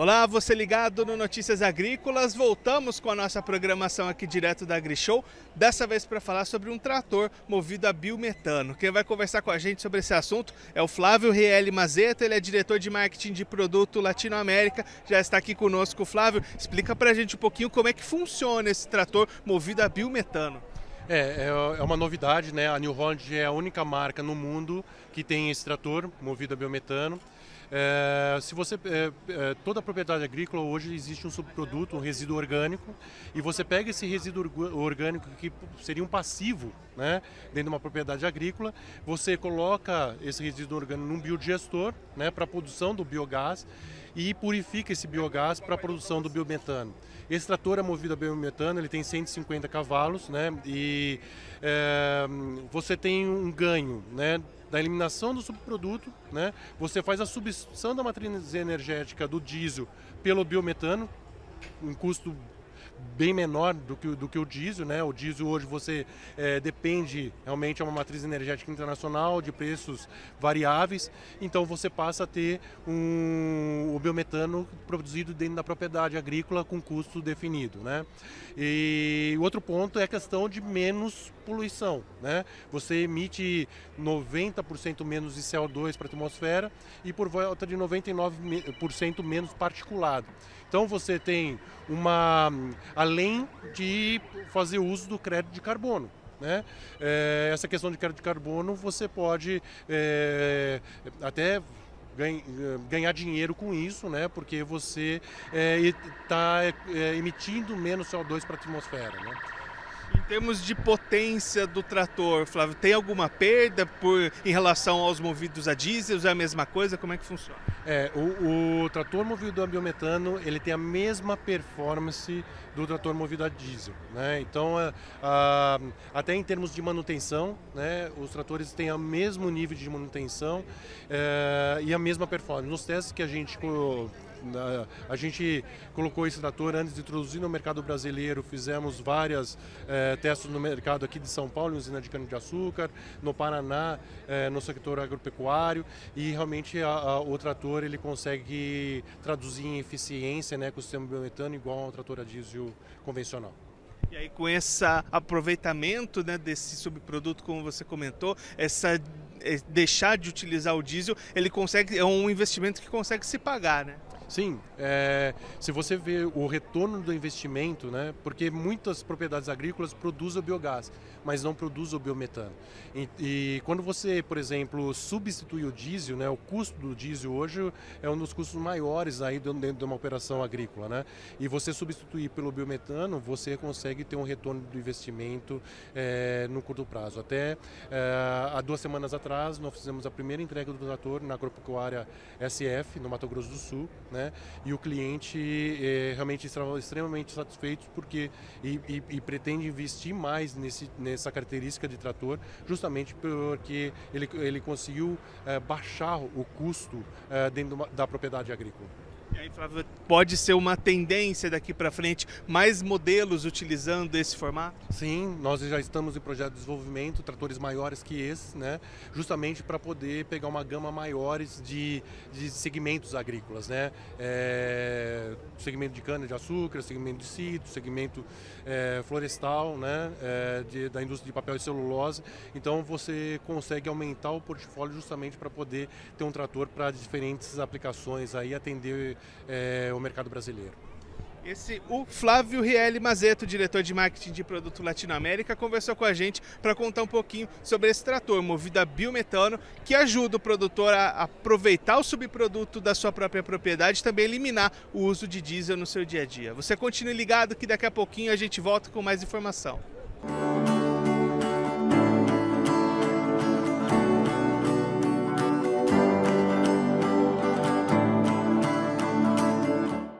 Olá, você ligado no Notícias Agrícolas. Voltamos com a nossa programação aqui direto da AgriShow, dessa vez para falar sobre um trator movido a biometano. Quem vai conversar com a gente sobre esse assunto é o Flávio Riele Mazeta, ele é diretor de marketing de produto Latinoamérica. Já está aqui conosco. Flávio, explica para a gente um pouquinho como é que funciona esse trator movido a biometano. É, é, é uma novidade, né? A New Holland é a única marca no mundo que tem esse trator movido a biometano. É, se você é, é, toda a propriedade agrícola hoje existe um subproduto, um resíduo orgânico, e você pega esse resíduo orgânico que seria um passivo, né, dentro de uma propriedade agrícola, você coloca esse resíduo orgânico num biodigestor, né, para produção do biogás e purifica esse biogás para a produção do biometano. Esse trator é movido a biometano, ele tem 150 cavalos, né, e é, você tem um ganho, né, da eliminação do subproduto, né? Você faz a substituição da matriz energética do diesel pelo biometano, um custo bem menor do que, do que o diesel, né? O diesel hoje você é, depende realmente é uma matriz energética internacional de preços variáveis, então você passa a ter um, o biometano produzido dentro da propriedade agrícola com custo definido, né? E outro ponto é a questão de menos poluição, né? Você emite 90% menos de CO2 para a atmosfera e por volta de 99% menos particulado. Então você tem uma além de fazer uso do crédito de carbono. Né? É, essa questão de crédito de carbono você pode é, até ganhar dinheiro com isso, né? Porque você está é, é, emitindo menos CO2 para a atmosfera, né? Em termos de potência do trator, Flávio, tem alguma perda por, em relação aos movidos a diesel? É a mesma coisa? Como é que funciona? É, o, o trator movido a biometano ele tem a mesma performance do trator movido a diesel. Né? Então, a, a, até em termos de manutenção, né, os tratores têm o mesmo nível de manutenção é, e a mesma performance. Nos testes que a gente a gente colocou esse trator antes de introduzir no mercado brasileiro, fizemos várias é, testes no mercado aqui de São Paulo, em usina de cana-de-açúcar, no Paraná, é, no setor agropecuário, e realmente a, a, o trator ele consegue traduzir em eficiência né, com o sistema biometano igual ao trator a diesel convencional. E aí com esse aproveitamento né, desse subproduto, como você comentou, essa é, deixar de utilizar o diesel, ele consegue é um investimento que consegue se pagar, né? Sim, é, se você vê o retorno do investimento, né, porque muitas propriedades agrícolas produzem biogás, mas não produzem biometano. E, e, quando você, por exemplo, substitui o diesel, né, o custo do diesel hoje é um dos custos maiores aí dentro de uma operação agrícola, né? E você substituir pelo biometano, você consegue ter um retorno do investimento é, no curto prazo. Até é, há duas semanas atrás nós fizemos a primeira entrega do trator na agropecuária SF no Mato Grosso do Sul, né? Né? E o cliente é, realmente estava extremamente satisfeito porque e, e, e, pretende investir mais nesse, nessa característica de trator, justamente porque ele, ele conseguiu é, baixar o custo é, dentro da propriedade agrícola. Aí, Flávio, pode ser uma tendência daqui para frente, mais modelos utilizando esse formato? Sim, nós já estamos em projeto de desenvolvimento, tratores maiores que esse, né? justamente para poder pegar uma gama maiores de, de segmentos agrícolas. Né? É, segmento de cana-de-açúcar, segmento de citro, segmento é, florestal, né? É, de, da indústria de papel e celulose. Então você consegue aumentar o portfólio justamente para poder ter um trator para diferentes aplicações, aí atender é, o mercado brasileiro. Esse, o Flávio Riele Mazeto, diretor de marketing de produto Latinoamérica, conversou com a gente para contar um pouquinho sobre esse trator movido a biometano que ajuda o produtor a aproveitar o subproduto da sua própria propriedade e também eliminar o uso de diesel no seu dia a dia. Você continue ligado que daqui a pouquinho a gente volta com mais informação.